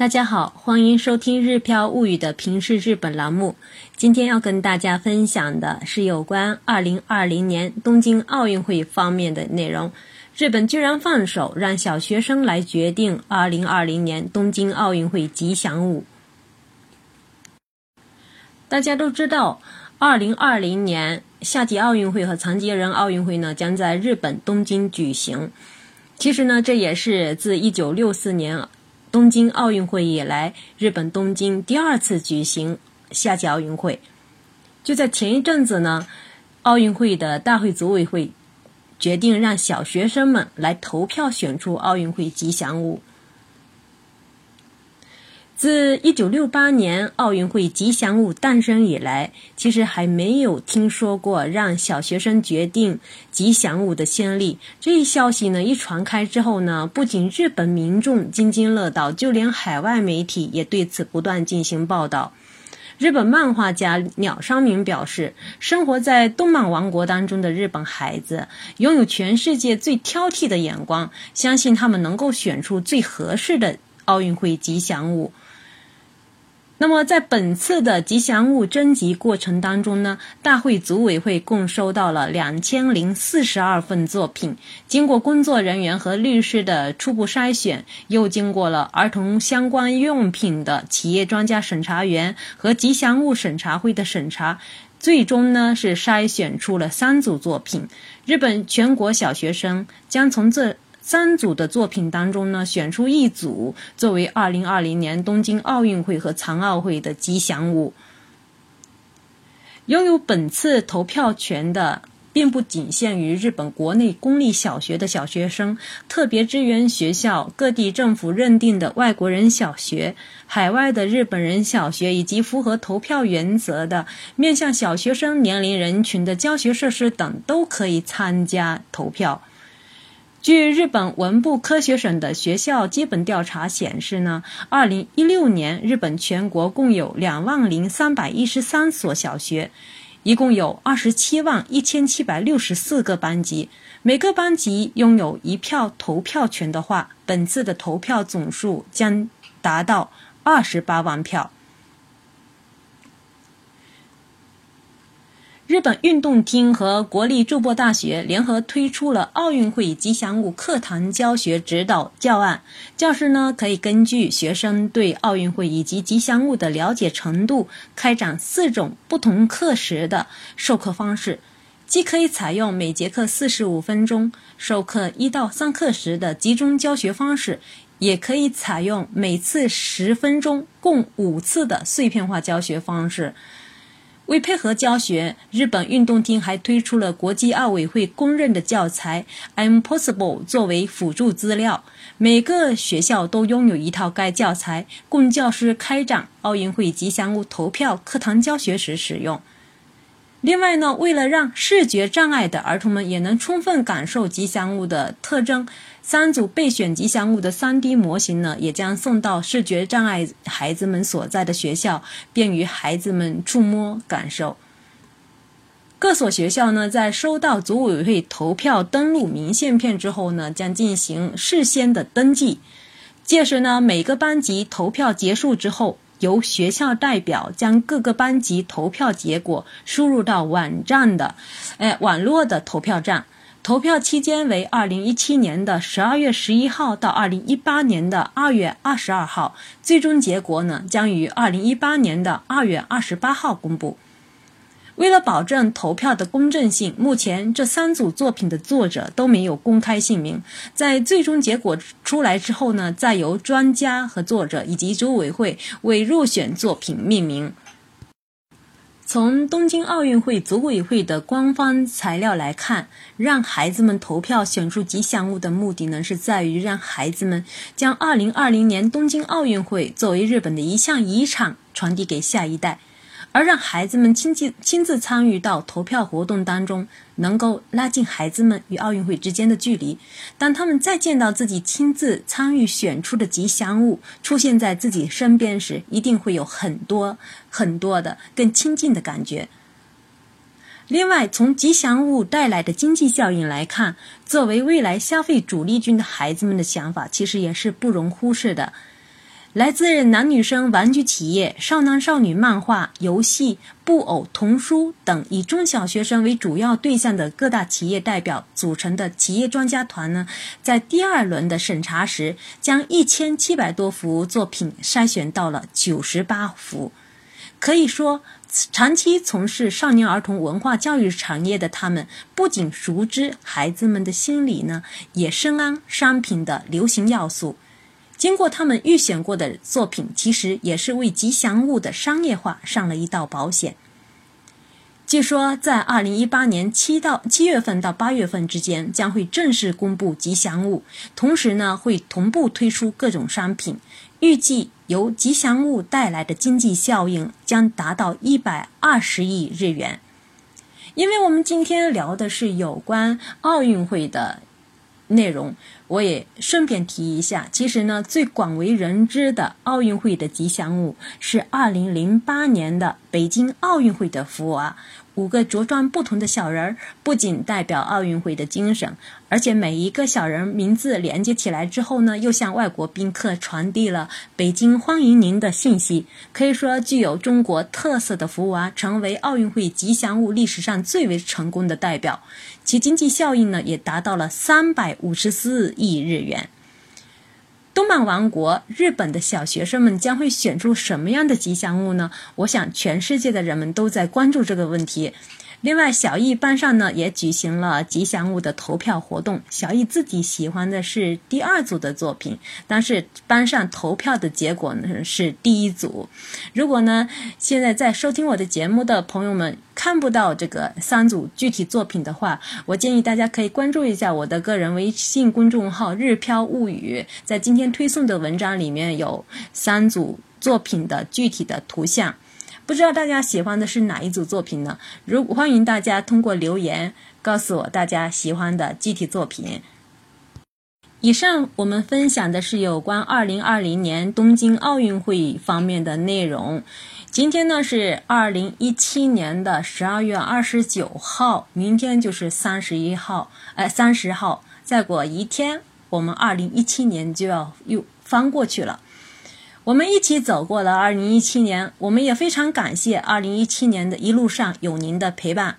大家好，欢迎收听《日飘物语》的平视日本栏目。今天要跟大家分享的是有关2020年东京奥运会方面的内容。日本居然放手让小学生来决定2020年东京奥运会吉祥物。大家都知道，2020年夏季奥运会和残疾人奥运会呢将在日本东京举行。其实呢，这也是自1964年。东京奥运会以来，日本东京第二次举行夏季奥运会。就在前一阵子呢，奥运会的大会组委会决定让小学生们来投票选出奥运会吉祥物。自1968年奥运会吉祥物诞生以来，其实还没有听说过让小学生决定吉祥物的先例。这一消息呢一传开之后呢，不仅日本民众津津乐道，就连海外媒体也对此不断进行报道。日本漫画家鸟商明表示，生活在动漫王国当中的日本孩子拥有全世界最挑剔的眼光，相信他们能够选出最合适的奥运会吉祥物。那么，在本次的吉祥物征集过程当中呢，大会组委会共收到了两千零四十二份作品，经过工作人员和律师的初步筛选，又经过了儿童相关用品的企业专家审查员和吉祥物审查会的审查，最终呢是筛选出了三组作品。日本全国小学生将从这。三组的作品当中呢，选出一组作为二零二零年东京奥运会和残奥会的吉祥物。拥有本次投票权的，并不仅限于日本国内公立小学的小学生、特别支援学校、各地政府认定的外国人小学、海外的日本人小学，以及符合投票原则的面向小学生年龄人群的教学设施等，都可以参加投票。据日本文部科学省的学校基本调查显示呢，二零一六年日本全国共有两万零三百一十三所小学，一共有二十七万一千七百六十四个班级，每个班级拥有一票投票权的话，本次的投票总数将达到二十八万票。日本运动厅和国立筑波大学联合推出了奥运会吉祥物课堂教学指导教案。教师呢可以根据学生对奥运会以及吉祥物的了解程度，开展四种不同课时的授课方式，既可以采用每节课四十五分钟授课一到三课时的集中教学方式，也可以采用每次十分钟共五次的碎片化教学方式。为配合教学，日本运动厅还推出了国际奥委会公认的教材《I'm Possible》作为辅助资料。每个学校都拥有一套该教材，供教师开展奥运会吉祥物投票课堂教学时使用。另外呢，为了让视觉障碍的儿童们也能充分感受吉祥物的特征，三组备选吉祥物的 3D 模型呢，也将送到视觉障碍孩子们所在的学校，便于孩子们触摸感受。各所学校呢，在收到组委会投票登录明信片之后呢，将进行事先的登记。届时呢，每个班级投票结束之后。由学校代表将各个班级投票结果输入到网站的，哎，网络的投票站。投票期间为二零一七年的十二月十一号到二零一八年的二月二十二号，最终结果呢将于二零一八年的二月二十八号公布。为了保证投票的公正性，目前这三组作品的作者都没有公开姓名。在最终结果出来之后呢，再由专家和作者以及组委会为入选作品命名。从东京奥运会组委会的官方材料来看，让孩子们投票选出吉祥物的目的呢，是在于让孩子们将2020年东京奥运会作为日本的一项遗产传递给下一代。而让孩子们亲近亲自参与到投票活动当中，能够拉近孩子们与奥运会之间的距离。当他们再见到自己亲自参与选出的吉祥物出现在自己身边时，一定会有很多很多的更亲近的感觉。另外，从吉祥物带来的经济效应来看，作为未来消费主力军的孩子们的想法，其实也是不容忽视的。来自男女生玩具企业、少男少女漫画、游戏、布偶、童书等以中小学生为主要对象的各大企业代表组成的企业专家团呢，在第二轮的审查时，将一千七百多幅作品筛选到了九十八幅。可以说，长期从事少年儿童文化教育产业的他们，不仅熟知孩子们的心理呢，也深谙商品的流行要素。经过他们预选过的作品，其实也是为吉祥物的商业化上了一道保险。据说，在二零一八年七到七月份到八月份之间，将会正式公布吉祥物，同时呢，会同步推出各种商品。预计由吉祥物带来的经济效应将达到一百二十亿日元。因为我们今天聊的是有关奥运会的。内容我也顺便提一下，其实呢，最广为人知的奥运会的吉祥物是2008年的北京奥运会的福娃。五个着装不同的小人儿，不仅代表奥运会的精神，而且每一个小人名字连接起来之后呢，又向外国宾客传递了“北京欢迎您”的信息。可以说，具有中国特色的福娃成为奥运会吉祥物历史上最为成功的代表，其经济效应呢，也达到了三百五十四亿日元。动漫王国日本的小学生们将会选出什么样的吉祥物呢？我想，全世界的人们都在关注这个问题。另外，小易班上呢也举行了吉祥物的投票活动。小易自己喜欢的是第二组的作品，但是班上投票的结果呢是第一组。如果呢现在在收听我的节目的朋友们看不到这个三组具体作品的话，我建议大家可以关注一下我的个人微信公众号“日飘物语”。在今天推送的文章里面有三组作品的具体的图像。不知道大家喜欢的是哪一组作品呢？如欢迎大家通过留言告诉我大家喜欢的具体作品。以上我们分享的是有关二零二零年东京奥运会方面的内容。今天呢是二零一七年的十二月二十九号，明天就是三十一号，哎，三十号，再过一天，我们二零一七年就要又翻过去了。我们一起走过了2017年，我们也非常感谢2017年的一路上有您的陪伴。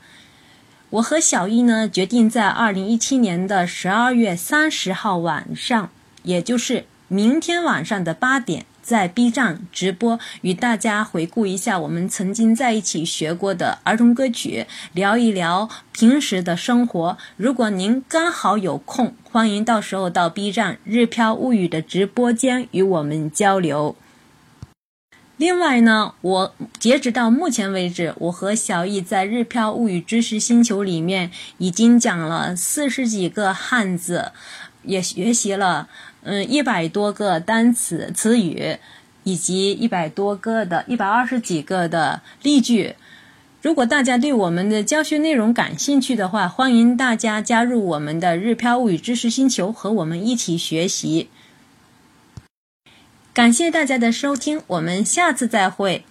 我和小易呢，决定在2017年的12月30号晚上，也就是明天晚上的八点，在 B 站直播，与大家回顾一下我们曾经在一起学过的儿童歌曲，聊一聊平时的生活。如果您刚好有空，欢迎到时候到 B 站“日飘物语”的直播间与我们交流。另外呢，我截止到目前为止，我和小易在“日飘物语”知识星球里面已经讲了四十几个汉字，也学习了嗯一百多个单词词语，以及一百多个的一百二十几个的例句。如果大家对我们的教学内容感兴趣的话，欢迎大家加入我们的日漂物语知识星球，和我们一起学习。感谢大家的收听，我们下次再会。